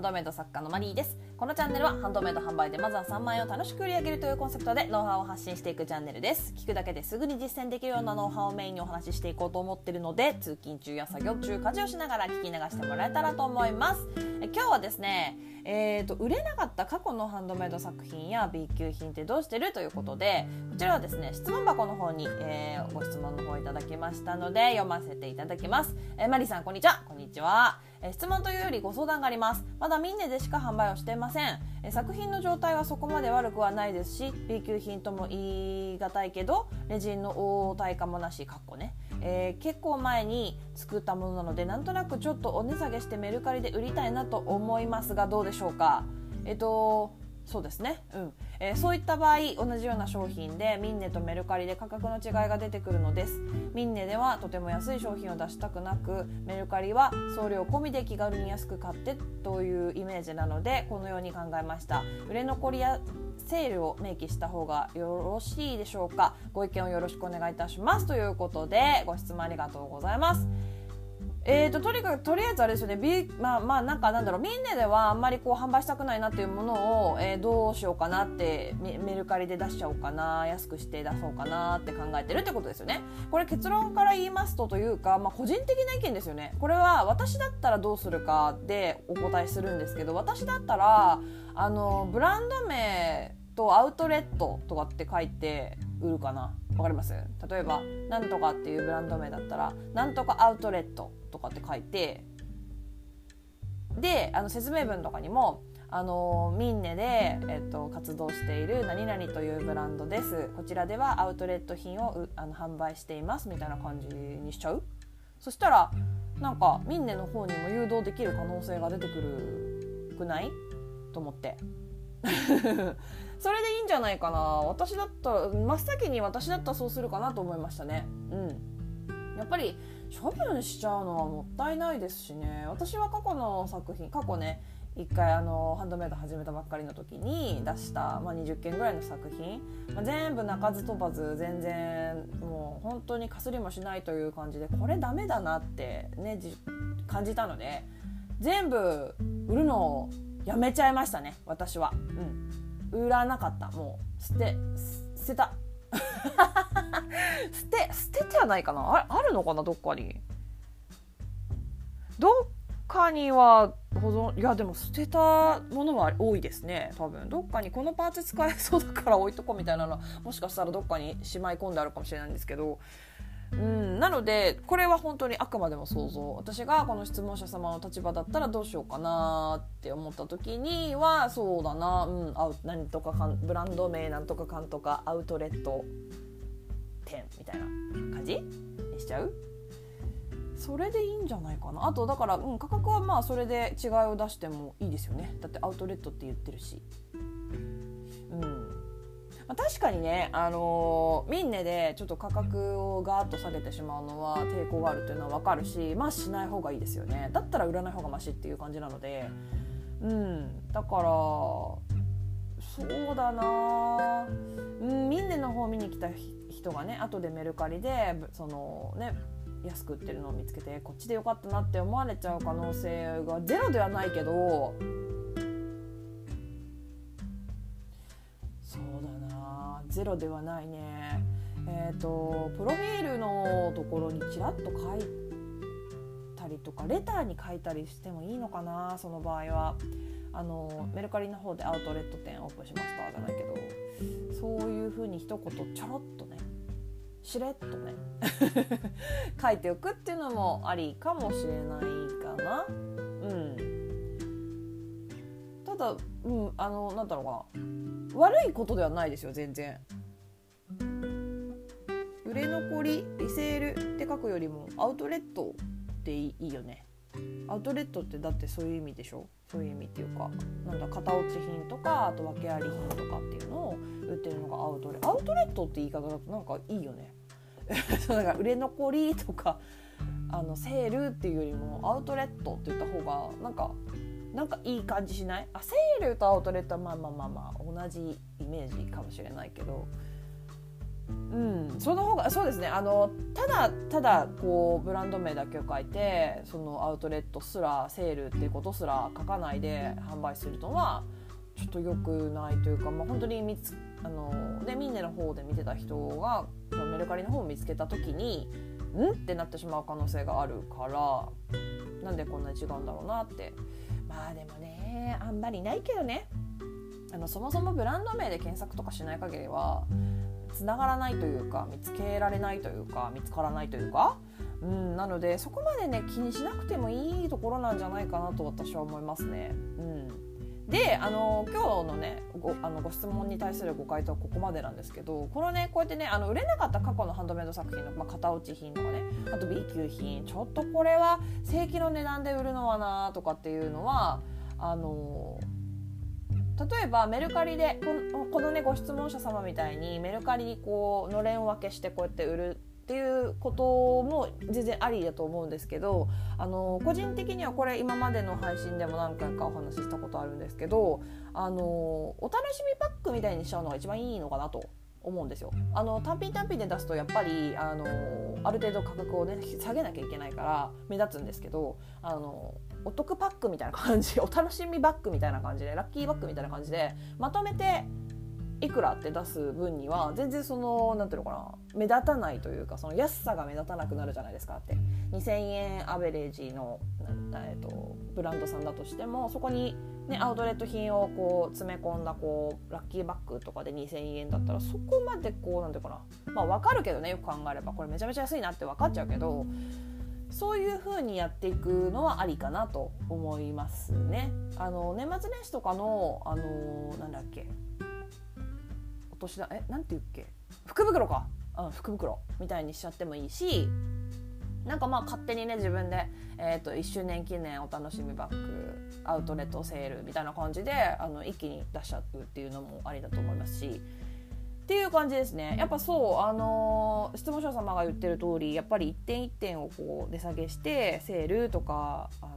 ンドメイド作家のマリーです。このチャンネルはハンドメイド販売でまずは3万円を楽しく売り上げるというコンセプトでノウハウを発信していくチャンネルです。聞くだけですぐに実践できるようなノウハウをメインにお話ししていこうと思ってるので通勤中や作業中家事をしながら聞き流してもらえたらと思います。今日はですねえーと、売れなかった過去のハンドメイド作品や B 級品ってどうしてるということでこちらはですね質問箱の方に、えー、ご質問の方いただきましたので読ませていただきます、えー、マリさんこんにちは。こんにちは。え質問というよりご相談があります。まだミンネでしか販売をしていません。作品の状態はそこまで悪くはないですし B 級品とも言い難いけどレジンの応対価もなしかっこね。えー、結構前に作ったものなのでなんとなくちょっとお値下げしてメルカリで売りたいなと思いますがどうでしょうか。えっとそうですね、うん。えー、そういった場合同じような商品でミンネとメルカリで価格の違いが出てくるのです。ミンネではとても安い商品を出したくなくメルカリは送料込みで気軽に安く買ってというイメージなのでこのように考えました。売れ残りやセールを明記した方がよろしいでしょうか。ご意見をよろしくお願いいたします。ということでご質問ありがとうございます。えーと、とにかくとりあえずあれですよね、B、まあまあなんかなんだろう。みんなではあんまりこう販売したくないなっていうものを、えー、どうしようかなってメルカリで出しちゃおうかな安くして出そうかなって考えてるってことですよね。これ結論から言いますとというか、まあ、個人的な意見ですよね。これは私だったらどうするかでお答えするんですけど私だったらあのブランド名とアウトレットとかって書いて売るかなわかります？例えば「なんとか」っていうブランド名だったら「なんとかアウトレット」とかって書いてであの説明文とかにもあのミンネで、えっと、活動している何々というブランドです。こちらではアウトレット品をあの販売していますみたいな感じにしちゃう。そしたらなんかミンネの方にも誘導できる可能性が出てくるくない？と思って。それでいいんじゃないかな。私だった真っ先に私だったらそうするかなと思いましたね。うん。やっぱり処分しちゃうのはもったいないですしね。私は過去の作品過去ね一回あのハンドメイド始めたばっかりの時に出した、まあ、20件ぐらいの作品、まあ、全部鳴かず飛ばず全然もう本当にかすりもしないという感じでこれダメだなってね感じたので全部売るのをやめちゃいましたね私は。うん。売らなかった。もう捨て捨てた。捨て捨ててはないかな。ああるのかなどっかに。どっかには保存いやでも捨てたものは多いですね多分。どっかにこのパーツ使えそうだから置いとこうみたいなのもしかしたらどっかにしまい込んであるかもしれないんですけどうん、なのでこれは本当にあくまでも想像。私がこの質問者様の立場だったらどうしようかなって思った時にはそうだな、うん、あ何とかかんブランド名なんとかかんとかアウトレット店みたいな感じにしちゃう？それでいいんじゃないかな。あとだから、うん、価格はまあそれで違いを出してもいいですよね。だってアウトレットって言ってるし。まあ、確かにね、あのー、ミンネでちょっと価格をガーッと下げてしまうのは抵抗があるっていうのは分かるしまあしない方がいいですよね。だったら売らない方がマシっていう感じなので。うん。だからそうだな。うんミンネの方見に来た人がね後でメルカリでそのね安く売ってるのを見つけてこっちでよかったなって思われちゃう可能性がゼロではないけどゼロではないね。えっ、ー、とプロフィールのところにちらっと書いたりとかレターに書いたりしてもいいのかなその場合は。あのメルカリの方でアウトレット店オープンしましたじゃないけどそういうふうに一言ちょろっとねしれっとね 書いておくっていうのもありかもしれないかな。うん。だうんあのなんだろうかな。悪いことではないですよ全然。売れ残りリセールって書くよりもアウトレットっていいよね。アウトレットってだってそういう意味でしょ？そういう意味っていうかなんだ型落ち品とかあと訳あり品とかっていうのを売ってるのがアウトレアウトレットって言い方だとなんかいいよね。だから売れ残りとかあのセールっていうよりもアウトレットって言った方がなんかなんかいい感じしない？あセールとアウトレットはまあまあまあまあ同じイメージかもしれないけど。うんその方がそうですね。あのただただこうブランド名だけを書いてそのアウトレットすらセールっていうことすら書かないで販売するのはちょっと良くないというか、まあ、本当に見つあのでミンネの方で見てた人がメルカリの方を見つけた時にん？ってなってしまう可能性があるからなんでこんなに違うんだろうなってまあでもねあんまりないけどね。あのそもそもブランド名で検索とかしない限りはつながらないというか見つけられないというか見つからないというか、うん、なのでそこまでね気にしなくてもいいところなんじゃないかなと私は思いますね。うん。であの今日のねごあのご質問に対するご回答はここまでなんですけどこのねこうやってねあの売れなかった過去のハンドメイド作品の、まあ、型落ち品とかねあと B 級品ちょっとこれは正規の値段で売るのはなとかっていうのはあの例えばメルカリでこのこのねご質問者様みたいにメルカリにこうのれん分けしてこうやって売るっていうことも全然ありだと思うんですけどあの個人的にはこれ今までの配信でも何回かお話ししたことあるんですけどあのお楽しみパックみたいにしちゃうのが一番いいのかなと思うんですよ。あの単品単品で出すとやっぱりあのある程度価格をね下げなきゃいけないから目立つんですけどあのお得パックみたいな感じお楽しみバッグみたいな感じでラッキーバッグみたいな感じでまとめていくらって出す分には全然その何ていうのかな目立たないというかその安さが目立たなくなるじゃないですかって。2,000円アベレージの、えーと、ブランドさんだとしてもそこに、ね、アウトレット品をこう詰め込んだこうラッキーバッグとかで2,000円だったらそこまでこう何ていうかな。まあ分かるけどねよく考えれば。これめちゃめちゃ安いなって分かっちゃうけどそういう風にやっていくのはありかなと思いますね。あの年末年始とかのあのなんだっけ年だえなんて言うっけ？福袋か、うん、福袋。みたいにしちゃってもいいしなんかまあ勝手にね自分で、えーと、1周年記念お楽しみバッグアウトレットセールみたいな感じであの一気に出しちゃうっていうのもありだと思いますしっていう感じですね。やっぱそうあのー、質問者様が言ってる通りやっぱり一点一点をこう値下げしてセールとかあの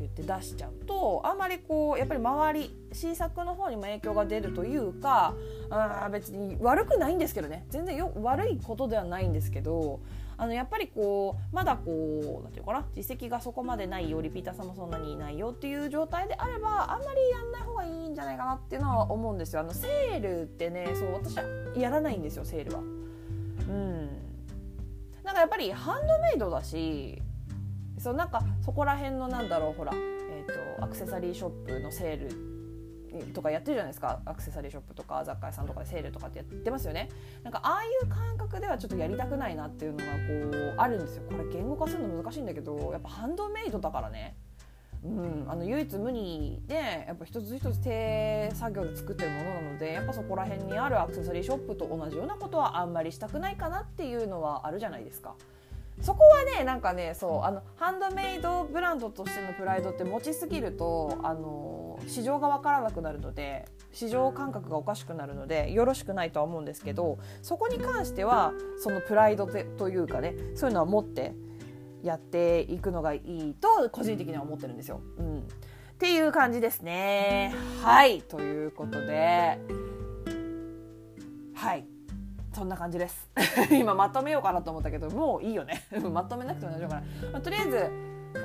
言って出しちゃうとあんまりこうやっぱり周り新作の方にも影響が出るというかあ別に悪くないんですけどね全然よ悪いことではないんですけどあのやっぱりこうまだこう何て言うかな実績がそこまでないよリピーターさんもそんなにいないよっていう状態であればあんまりやんない方がいいんじゃないかなっていうのは思うんですよ。あのセールってねそう私はやらないんですよセールは。うんなんかやっぱりハンドメイドだしそうなんかそこら辺のなんだろうほら、えーと、アクセサリーショップのセールとかやってるじゃないですか。アクセサリーショップとか雑貨屋さんとかでセールとかってやってますよね。なんかああいう感覚ではちょっとやりたくないなっていうのがこうあるんですよ。これ言語化するの難しいんだけどやっぱハンドメイドだからね。うん、あの唯一無二でやっぱ一つ一つ手作業で作ってるものなのでやっぱそこら辺にあるアクセサリーショップと同じようなことはあんまりしたくないかなっていうのはあるじゃないですか。そこはねなんかねそうあのハンドメイドブランドとしてのプライドって持ちすぎるとあの市場が分からなくなるので市場感覚がおかしくなるのでよろしくないとは思うんですけどそこに関してはそのプライドというかねそういうのは持ってやっていくのがいいと個人的には思ってるんですよ。うん、っていう感じですね。はい。ということで。はいそんな感じです。今まとめようかなと思ったけどもういいよね。まとめなくても大丈夫かな、まあ、とりあえず、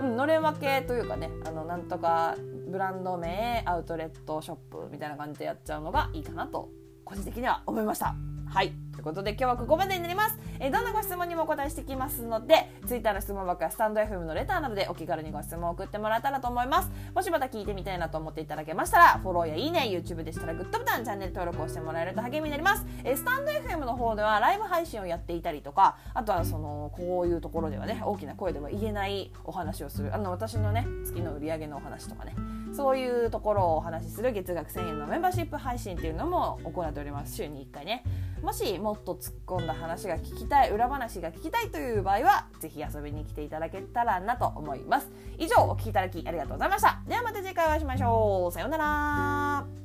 うん、のれん分けというかねあのなんとかブランド名アウトレットショップみたいな感じでやっちゃうのがいいかなと個人的には思いました。はい。ということで今日はここまでになります、えー、どんなご質問にもお答えしてきますので Twitter の質問箱やスタンド FM のレターなどでお気軽にご質問を送ってもらえたらと思います。もしまた聞いてみたいなと思っていただけましたらフォローやいいね YouTube でしたらグッドボタンチャンネル登録をしてもらえると励みになります、えー、スタンド FM の方ではライブ配信をやっていたりとかあとはそのこういうところではね大きな声では言えないお話をするあの私のね月の売り上げのお話とかね。そういうところをお話しする月額1000円のメンバーシップ配信っていうのも行っております。週に1回ね。もしもっと突っ込んだ話が聞きたい裏話が聞きたいという場合はぜひ遊びに来ていただけたらなと思います。以上お聴きいただきありがとうございました。ではまた次回お会いしましょう。さようなら。